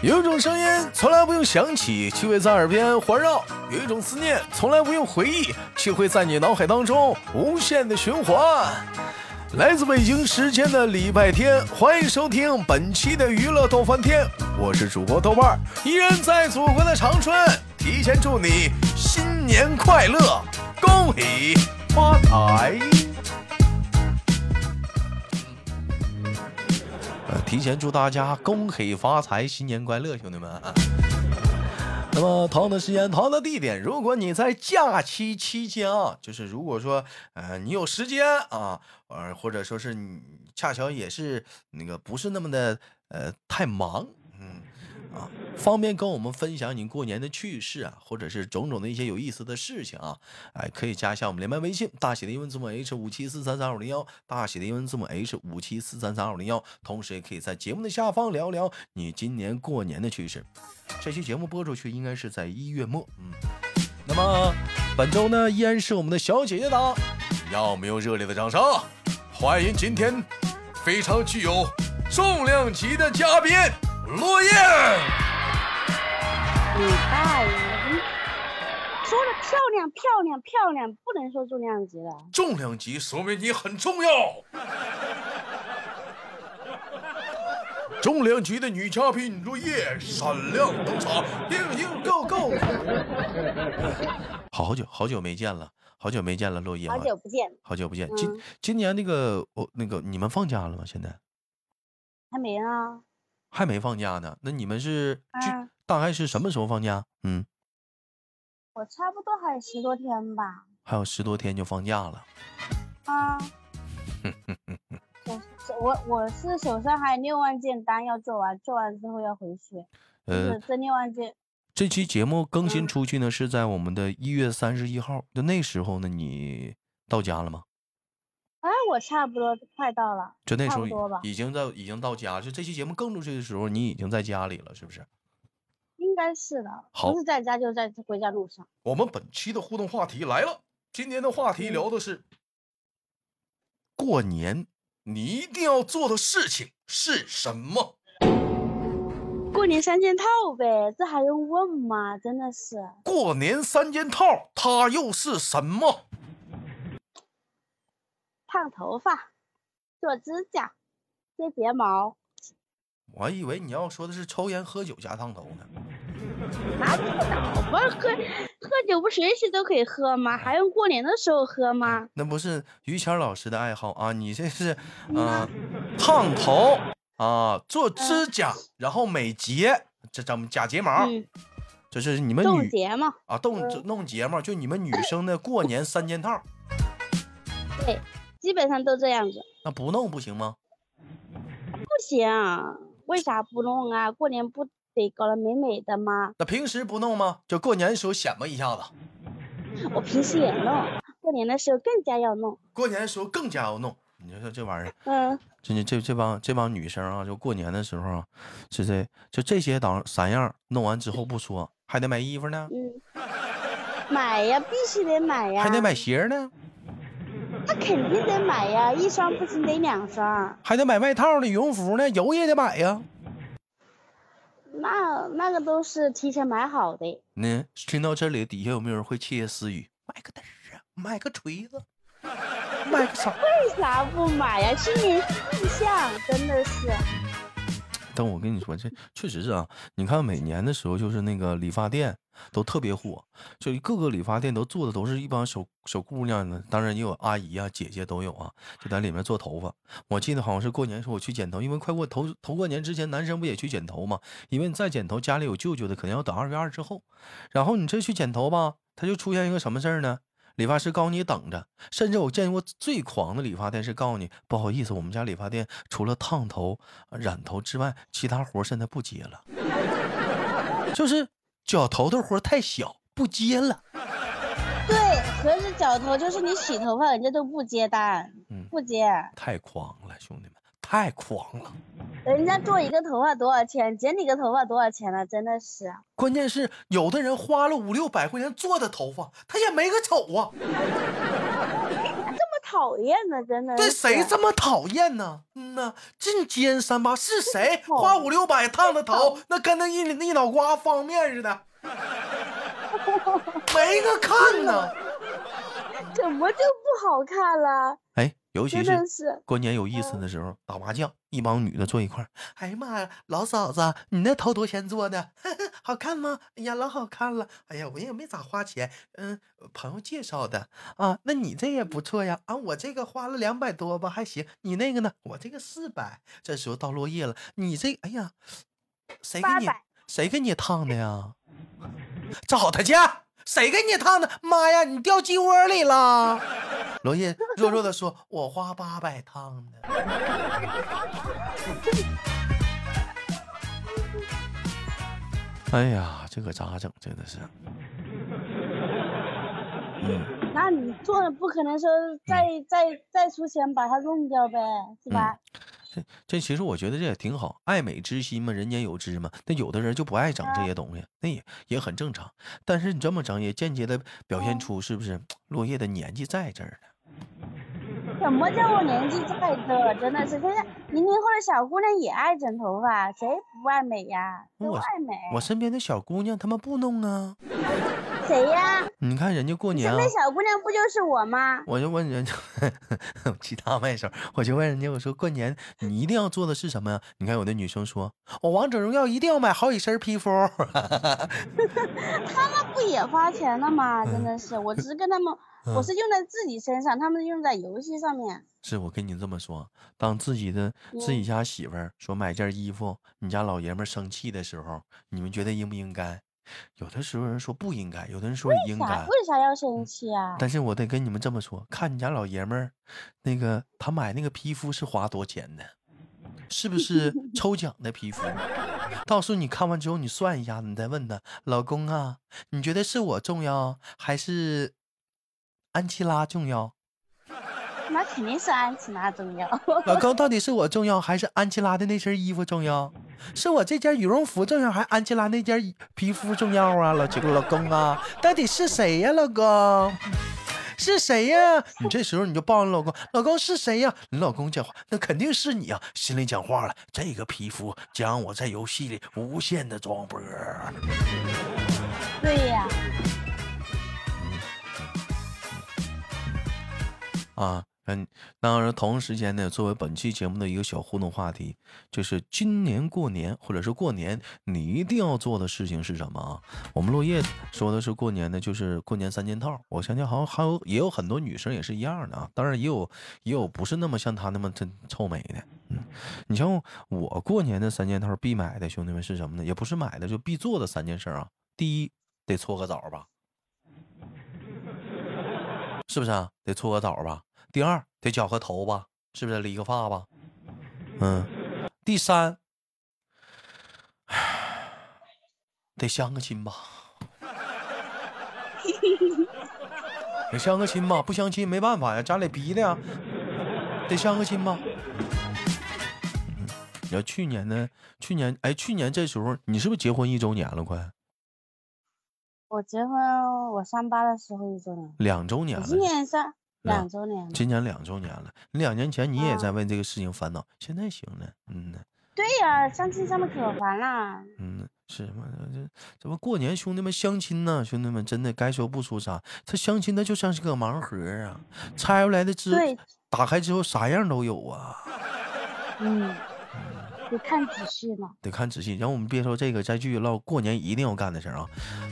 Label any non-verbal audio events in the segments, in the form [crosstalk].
有一种声音从来不用想起，却会在耳边环绕；有一种思念从来不用回忆，却会在你脑海当中无限的循环。来自北京时间的礼拜天，欢迎收听本期的娱乐逗翻天，我是主播豆瓣儿，依然在祖国的长春，提前祝你新年快乐，恭喜发财！提前祝大家恭喜发财，新年快乐，兄弟们！[laughs] 那么同样的时间，同样的地点，如果你在假期期间啊，就是如果说呃你有时间啊，呃或者说是你恰巧也是那个不是那么的呃太忙，嗯啊，方便跟我们分享你过年的趣事啊，或者是种种的一些有意思的事情啊，哎，可以加一下我们连麦微信，大写的英文字母 H 五七四三三二零幺，大写的英文字母 H 五七四三三二零幺，同时也可以在节目的下方聊聊你今年过年的趣事。这期节目播出去应该是在一月末，嗯，那么本周呢依然是我们的小姐姐档，要没有热烈的掌声，欢迎今天非常具有重量级的嘉宾落叶。礼拜五，说的漂亮漂亮漂亮，不能说重量级了。重量级说明你很重要。重量级的女嘉宾落叶闪亮登场，英英 go go！好久好久没见了，好久没见了，落叶啊，好久不见，好久不见。今嗯今年那个我那个你们放假了吗？现在还没啊？还没放假呢。那你们是就啊大概是什么时候放假？嗯，我差不多还有十多天吧。还有十多天就放假了。啊，[laughs] 我我我是手上还有六万件单要做完，做完之后要回去。就呃是，这六万件，这期节目更新嗯出去呢，是在我们的一月三十一号。就那时候呢，你到家了吗？哎，我差不多快到了，就那时候差不多吧已已经在已经到家，就这期节目更出去的时候，你已经在家里了，是不是？应该是的。好不是在家就在回家路上。我们本期的互动话题来了，今天的话题嗯聊的是过年你一定要做的事情是什么？过年三件套呗，这还用问吗？真的是。过年三件套，它又是什么？烫头发、做指甲、贴睫毛，我还以为你要说的是抽烟喝酒加烫头呢。那不倒不是喝喝酒不随时都可以喝吗？还用过年的时候喝吗？那不是于谦老师的爱好啊，你这是嗯啊、烫头啊，做指甲，然后美睫，这咱们假睫毛，嗯，这是你们冻女啊动嗯弄睫毛，就你们女生的过年三件套，对，基本上都这样子。那不弄不行吗？不行，为啥不弄啊？过年不得搞得美美的吗？那平时不弄吗？就过年的时候显摆一下子，我平时也弄，过年的时候更加要弄。过年的时候更加要弄。你说这玩意儿，嗯，这这这帮这帮女生啊，就过年的时候啊，是这就这些档三样弄完之后不说，还得买衣服呢，嗯，买呀，必须得买呀，还得买，鞋呢，那肯定得买呀，一双不行得两双，还得买外套呢，羽绒服呢，油也得买呀。那那个都是提前买好的。呢，听到这里，底下有没有人会窃窃私语？买个嘚儿啊，买个锤子，买个啥？为啥不买呀？新年印象真的是，但我跟你说，这确实是啊。你看每年的时候，就是那个理发店都特别火，就各个理发店都做的都是一帮小小姑娘呢，当然也有阿姨啊、姐姐都有啊，就在里面做头发。我记得好像是过年时候我去剪头，因为快过头头过年之前，男生不也去剪头吗？因为你再剪头，家里有舅舅的，可能要等二月二之后。然后你这去剪头吧，他就出现一个什么事儿呢？理发师告诉你等着，甚至我见过最狂的理发店是告诉你不好意思，我们家理发店除了烫头、染头之外，其他活现在不接了，[laughs] 就是绞头的活太小，不接了。对，可是绞头，就是你洗头发，人家都不接单，嗯不接。太狂了，兄弟们，太狂了！人家做一个头发多少钱，剪你个头发多少钱了，真的是。关键是有的人花了五六百块钱做的头发，他也没个丑啊。讨厌呢，真的。对谁这么讨厌呢？嗯呐，进尖三八 [laughs] 是谁花五六百烫的头，那跟那一一脑瓜方面似的，[laughs] 没个看呢。怎么就不好看了？哎，尤其是过年有意思的时候，打麻将，一帮女的坐一块儿。哎呀妈呀，老嫂子，你那头多少钱做的？[laughs] 好看吗？哎呀，老好看了。哎呀，我也没咋花钱，嗯，朋友介绍的啊。那你这也不错呀。啊，我这个花了两百多吧，还行。你那个呢？我这个四百。这时候到落叶了，你这，哎呀，谁给你谁给你烫的呀？找他去。谁给你烫的？妈呀，你掉鸡窝里了！[laughs] 罗叶弱弱的说：“ [laughs] 我花八百烫的。”哎呀，这可咋整？真的是。嗯，那你做的不可能说再再再出钱把它弄掉呗，是吧？这这其实我觉得这也挺好，爱美之心嘛，人间有之嘛。那有的人就不爱整这些东西，那也也很正常。但是你这么整，也间接的表现出是不是落叶的年纪在这儿呢？什么叫我年纪在这？真的是，现在零零后的小姑娘也爱整头发，谁不爱美呀？都爱美。我身边的小姑娘她们不弄啊。谁呀？你看人家过年，那小姑娘不就是我吗？我就问人家，其他外甥，我就问人家，我说过年你一定要做的是什么呀？你看有的女生说，我王者荣耀一定要买好几身皮肤。[laughs] 他们不也花钱了吗？真的是，我只是跟他们，我是用在自己身上，他们用在游戏上面。是我跟你这么说，当自己的自己家媳妇儿说买件衣服，你家老爷们生气的时候，你们觉得应不应该？有的时候人说不应该，有的人说应该。为啥要生气啊？但是我得跟你们这么说，看你家老爷们儿，那个他买那个皮肤是花多钱的，是不是 [laughs] 抽奖的皮肤？到时候你看完之后，你算一下，你再问他老公啊，你觉得是我重要还是安琪拉重要？那肯定是安琪拉重要。[laughs] 老公，到底是我重要，还是安琪拉的那身衣服重要？是我这件羽绒服重要，还是安琪拉那件皮肤重要啊？老这个老公啊，到底是谁呀？[laughs] 老公，是谁呀？你这时候你就抱你老公，老公是谁呀？你老公讲话，那肯定是你啊！心里讲话了，这个皮肤将我在游戏里无限的装波。对呀。啊。嗯，当然，同时间呢，作为本期节目的一个小互动话题，就是今年过年或者是过年，你一定要做的事情是什么啊？我们落叶说的是过年呢，就是过年三件套。我相信好像还有也有很多女生也是一样的啊。当然也有也有不是那么像她那么真臭美的。嗯，你像我过年的三件套必买的兄弟们是什么呢？也不是买的，就必做的三件事啊。第一，得搓个澡吧，是不是啊？得搓个澡吧。第二得绞个头吧，是不是理个发吧？嗯。第三，得相个亲吧。得相个亲吧，不相亲没办法呀，家里逼的呀。得相个亲吧。你要去年呢？去年哎，去年这时候你是不是结婚一周年了？快。我结婚，我三八的时候一周年。两周年了。今年三。两周年，今年两周年了。你两年前你也在为这个事情烦恼，现在行了，嗯呢。对呀，相亲相的可烦了。嗯，是吗？这怎么过年兄弟们相亲呢？兄弟们真的该说不说啥，他相亲那就像是个盲盒啊，拆出来的之打开之后啥样都有啊。嗯。得看仔细了，得看仔细。然后我们别说这个，再继续唠过年一定要干的事儿啊。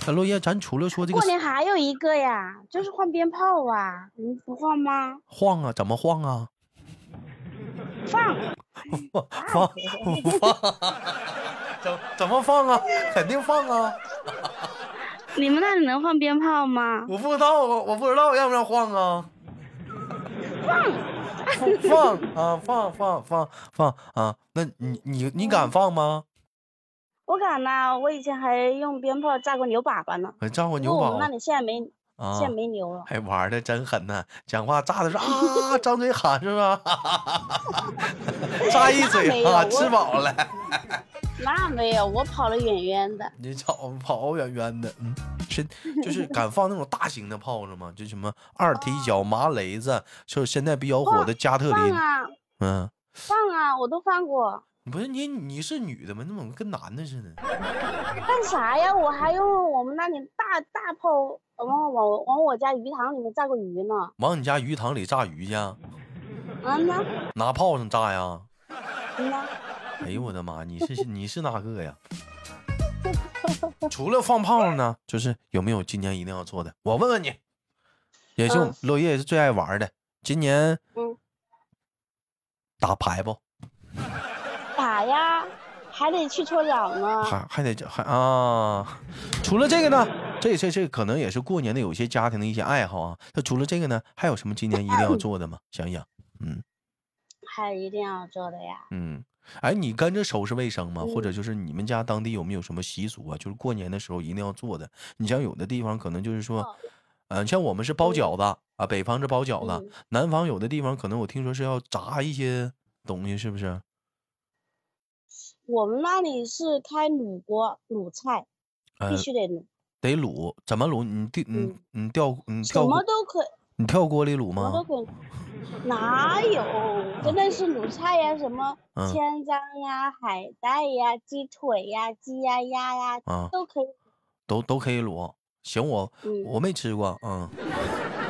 那落叶，咱除了说这个，过年还有一个呀，就是换鞭炮啊，你不换吗？晃啊，怎么晃啊？放放 [laughs] 放放，怎怎么放啊？肯定放啊。你们那里能放鞭炮吗？我不知道啊，我不知道要不要晃啊。放。放啊放放放放啊！那你你你敢放吗？我敢呐！我以前还用鞭炮炸过牛粑粑呢。炸过牛粑粑？那你现在没，现在没牛了。还玩的真狠呢！讲话炸的是啊，张嘴喊是吧？炸一嘴啊，吃饱了。那没有，我跑了远远的。你跑 [laughs] 跑远远的，嗯，是就是敢放那种大型的炮子吗？就什么二踢脚、麻雷子，就是现在比较火的加特林。啊，嗯，放啊，我都放过。不是你你是女的吗？你怎么跟男的似的？干啥呀？我还用我们那里大大炮往往往我家鱼塘里面炸过鱼呢。往你家鱼塘里炸鱼去？嗯呐。拿炮仗炸呀？嗯呐。哎呦我的妈！你是 [laughs] 你是哪个呀？[laughs] 除了放炮呢，就是有没有今年一定要做的？我问问你，也是落叶也是最爱玩的。今年嗯，打牌不？打呀，还得去抽奖呢。还还得还啊！除了这个呢，这这这可能也是过年的有些家庭的一些爱好啊。那除了这个呢，还有什么今年一定要做的吗？想想，嗯，还有一定要做的呀。嗯。哎，你跟着收拾卫生吗？或者就是你们家当地有没有什么习俗啊？就是过年的时候一定要做的。你像有的地方可能就是说，嗯，像我们是包饺子啊，北方是包饺子，南方有的地方可能我听说是要炸一些东西，是不是？我们那里是开卤锅卤菜，必须得卤，得卤，怎么卤？你调你你调你调什么都可以，你跳锅里卤吗？哪有？真的是卤菜呀，什么千张呀、海带呀、鸡腿呀、鸡呀、鸭呀，都可以，都都可以卤。行，我我没吃过，嗯。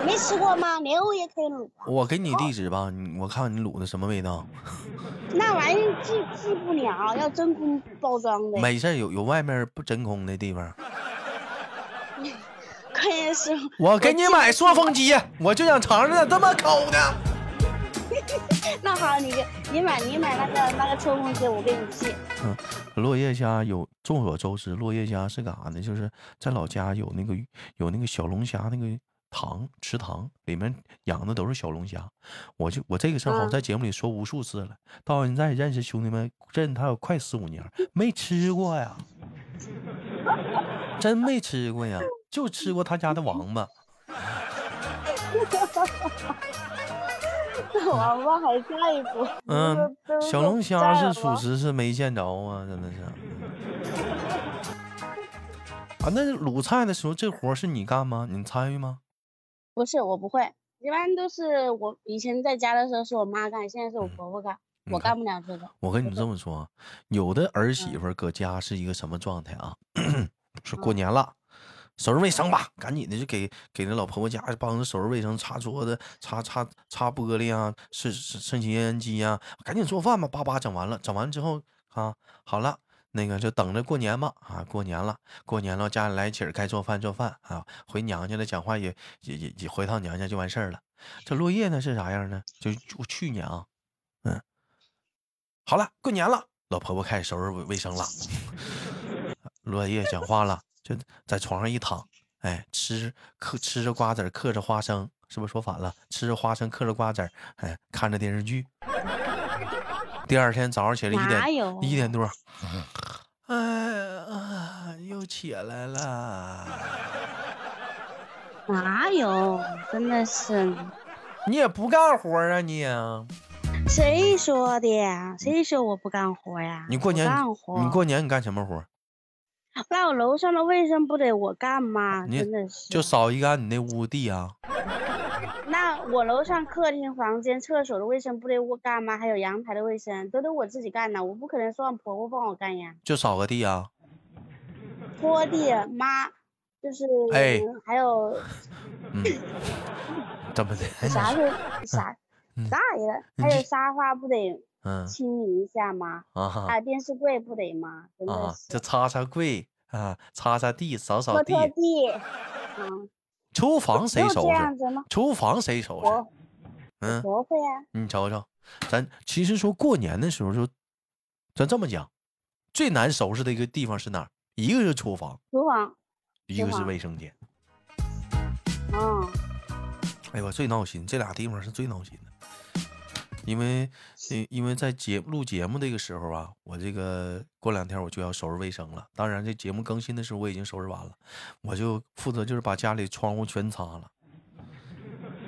没吃过吗？牛也可以卤。我给你地址吧，你我看看你卤的什么味道。[laughs] 那玩意儿寄寄不了，要真空包装的。没事，有有外面不真空的地方。关键是，我给你买塑封机，我就想尝尝这么抠的。[laughs] 那好，你你买你买那个那个抽风机，我给你寄。嗯，落叶虾有众所周知，落叶虾是干啥呢？就是在老家有那个有那个小龙虾那个塘池塘，里面养的都是小龙虾。我就我这个事儿好在节目里说无数次了，到现在认识兄弟们认他有快四五年，没吃过呀，[laughs] 真没吃过呀，就吃过他家的王八。[laughs] 王八还下一步。嗯，小龙虾是属实是没见着啊，[laughs] 真的是。啊，那卤菜的时候，这活是你干吗？你参与吗？不是，我不会，一般都是我以前在家的时候是我妈干，现在是我婆婆干，我干不了这个。我跟你这么说，有的儿媳妇搁家是一个什么状态啊？[laughs] 是过年了。收拾卫生吧，赶紧的就给给那老婆婆家帮着收拾卫生，擦桌子、擦擦擦玻璃啊，顺顺吸烟机啊，赶紧做饭吧，叭叭整完了，整完之后啊，好了，那个就等着过年吧啊，过年了，过年了，家里来亲该做饭做饭啊，回娘家了，讲话也也也也回趟娘家就完事儿了。这落叶呢是啥样呢？就去年啊，嗯，好了，过年了，老婆婆开始收拾卫生了，[laughs] 落叶讲话了。就在床上一躺，哎，吃嗑吃着瓜子嗑着花生，是不是说反了？吃着花生，嗑着瓜子哎，看着电视剧。第二天早上起来一点一点多，哎呀，又起来了。哪有？真的是。你也不干活啊你？谁说的？呀？谁说我不干活呀？你过年你过年你干什么活？[laughs] 那我楼上的卫生不得我干吗？真的是，就扫一干你那屋地啊。[laughs] 那我楼上客厅、房间、厕所的卫生不得我干吗？还有阳台的卫生都得我自己干呢，我不可能说让婆婆帮我干呀。就扫个地啊。拖地，妈，就是哎，还有，[laughs] 怎么的？啥是啥？啥呀？还有沙发不得？清理一下吗？啊，电视柜不得吗？真的是，就擦擦柜啊，擦擦地，扫扫地。拖地。嗯。厨房谁收拾？厨房谁收拾？嗯，我会呀。你瞅瞅，咱其实说过年的时候，就咱这么讲，最难收拾的一个地方是哪儿？一个是厨房，厨房，一个是卫生间。嗯。哎呦，最闹心，这俩地方是最闹心的。因为，因因为在节录节目这个时候啊，我这个过两天我就要收拾卫生了。当然，这节目更新的时候我已经收拾完了，我就负责就是把家里窗户全擦了。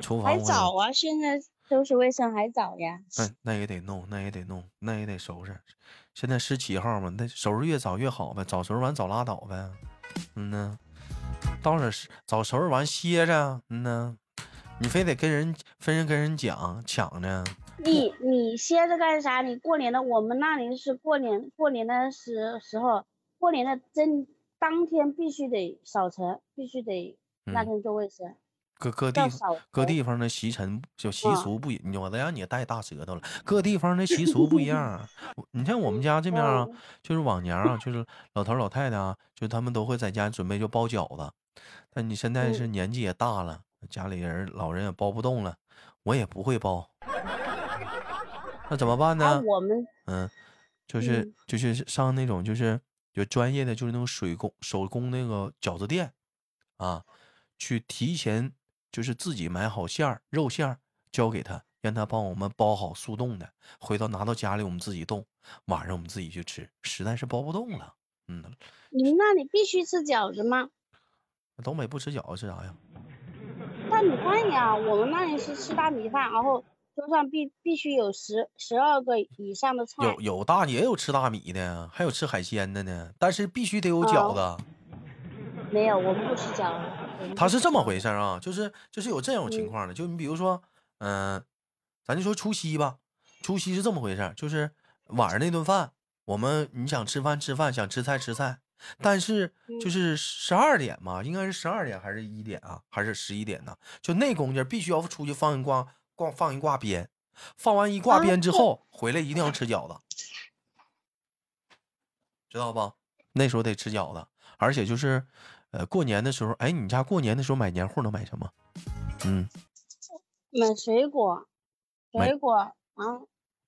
厨房还早啊，现在收拾卫生还早呀。那那也得弄，那也得弄，那也得收拾。现在十七号嘛，那收拾越早越好呗，早收拾完早拉倒呗。嗯呢，到那是早收拾完歇着。嗯呢，你非得跟人分人跟人讲抢呢。你你歇着干啥？你过年的我们那里是过年过年的时时候，过年的真当天必须得扫尘，必须得那天做卫生。各各地各地方的习尘就习俗不一，我都让你带大舌头了。各地方的习俗不一样。你像我们家这边啊，就是往年啊，就是老头老太太啊，就他们都会在家准备就包饺子。但你现在是年纪也大了，家里人老人也包不动了，我也不会包。那怎么办呢？我们嗯，就是就是上那种就是有专业的就是那种水工手工那个饺子店啊，去提前。就是自己买好馅儿，肉馅儿交给他，让他帮我们包好速冻的，回头拿到家里我们自己冻，晚上我们自己去吃。实在是包不动了，嗯。你们那里必须吃饺子吗？东北不吃饺子吃啥呀？大米饭呀，我们那里是吃大米饭，然后桌上必必须有十十二个以上的菜。有有大也有吃大米的，还有吃海鲜的呢，但是必须得有饺子。没有，我们不吃饺子。他是这么回事啊，就是就是有这种情况的，就你比如说，嗯，咱就说除夕吧，除夕是这么回事，就是晚上那顿饭，我们你想吃饭吃饭，想吃菜吃菜，但是就是十二点嘛，应该是十二点还是一点啊，还是十一点呢？就那功夫必须要出去放一挂挂放一挂鞭，放完一挂鞭之后回来一定要吃饺子，知道不？那时候得吃饺子，而且就是。呃，过年的时候，哎，你家过年的时候买年货能买什么？嗯，买水果，水果啊，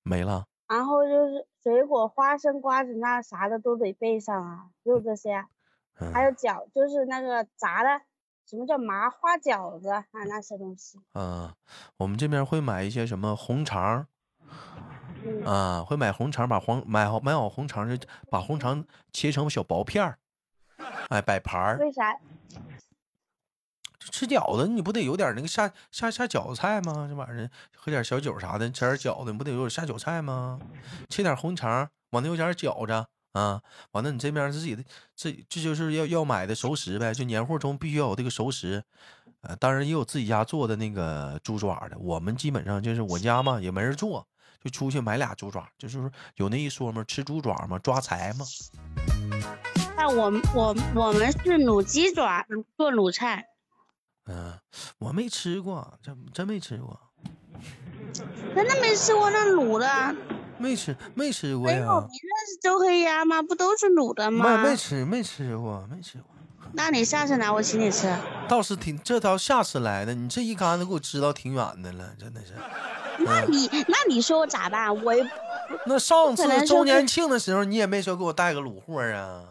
没了。然后就是水果，花生、瓜子那啥的都得备上啊，就这些。还有饺，就是那个炸的，什么叫麻花饺子啊？那些东西。嗯，我们这边会买一些什么红肠，啊，会买红肠，把黄买好买好红肠，就把红肠切成小薄片儿。哎，摆盘儿。为啥？吃饺子，你不得有点那个下下下饺子菜吗？这玩意儿喝点小酒啥的，吃点饺子，你不得有点下酒菜吗？切点红肠，往那有点饺子啊。完了，你这边自己的这这就是要要买的熟食呗，就年货中必须要有这个熟食。呃，当然也有自己家做的那个猪爪的。我们基本上就是我家嘛，也没人做，就出去买俩猪爪，就是有那一说嘛，吃猪爪嘛，抓财嘛。那我我我们是卤鸡爪做卤菜，嗯，我没吃过，真真没吃过，真的没吃过那卤的，没吃没吃过呀。你认识周黑鸭吗？不都是卤的吗？没没吃没吃过没吃过。那你下次来我请你吃。倒是挺这倒下次来的，你这一竿子给我支到挺远的了，真的是。那你那你说我咋办？我那上次周年庆的时候，你也没说给我带个卤货啊。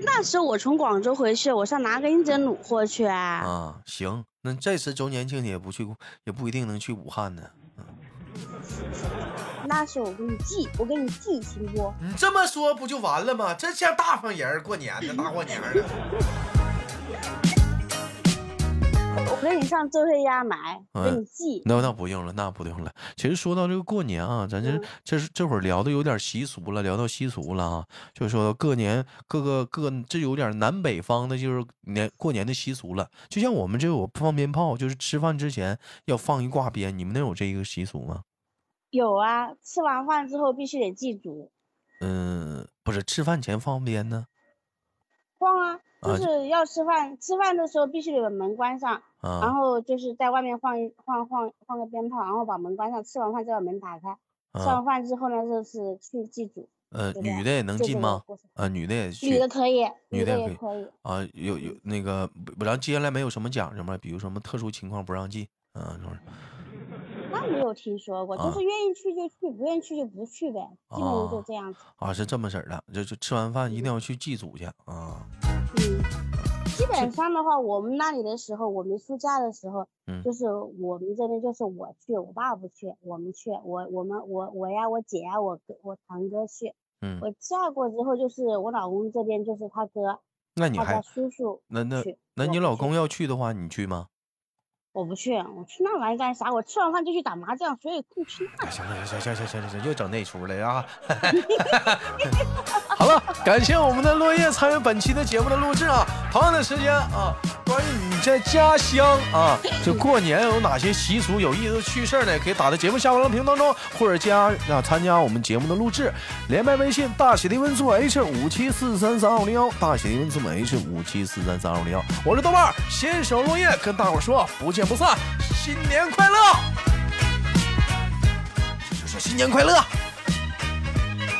那时候我从广州回去，我上哪给你整卤货去啊？啊，行，那这次周年庆你也不去，也不一定能去武汉呢。那是我给你寄，我给你寄行不？你这么说不就完了吗？这像大方人过年的，大过年的。[laughs] 我给你上周黑鸭买，给你寄。那那不用了，那不用了。其实说到这个过年啊，咱这这是这会儿聊的有点习俗了，聊到习俗了啊，就说各年各个各这有点南北方的，就是年过年的习俗了。就像我们这有放鞭炮，就是吃饭之前要放一挂鞭，你们那有这一个习俗吗？有啊，吃完饭之后必须得祭祖。嗯，不是吃饭前放鞭呢？放啊。就是要吃饭，吃饭的时候必须得把门关上，然后就是在外面放一放放放个鞭炮，然后把门关上。吃完饭再把门打开。吃完饭之后呢，就是去祭祖。呃，女的也能进吗？啊，女的也去。女的可以，女的也可以。啊，有有那个，然后接下来没有什么讲究吗？比如什么特殊情况不让进？啊，那没有听说过，就是愿意去就去，不愿意去就不去呗，基本上就这样子。啊，是这么式儿的，就就吃完饭一定要去祭祖去啊。嗯，基本上的话，我们那里的时候，我们出嫁的时候，嗯，就是我们这边就是我去，我爸不去，我们去，我我们我我呀，我姐呀，我哥我堂哥去，嗯，我嫁过之后就是我老公这边就是他哥，那你还叔叔，那那那你老公要去的话，你去吗？我不去，我去那玩意干啥？我吃完饭就去打麻将，所以不去那。行了，行行行行行行，又整那出来啊！[laughs] 好了，感谢我们的落叶参与本期的节目的录制啊。同样的时间啊，关于你在家乡啊，就过年有哪些习俗有意思的趣事呢？可以打在节目下方的评论当中，或者加啊参加我们节目的录制，连麦微信大写的文字母 H 五七四三三二五零幺，大写的文字母 H 五七四三三二五零幺。我是豆瓣新手落叶，跟大伙说不见。不散，新年快乐！就说新年快乐，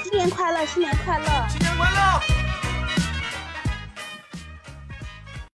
新年快乐，新年快乐，新年快乐。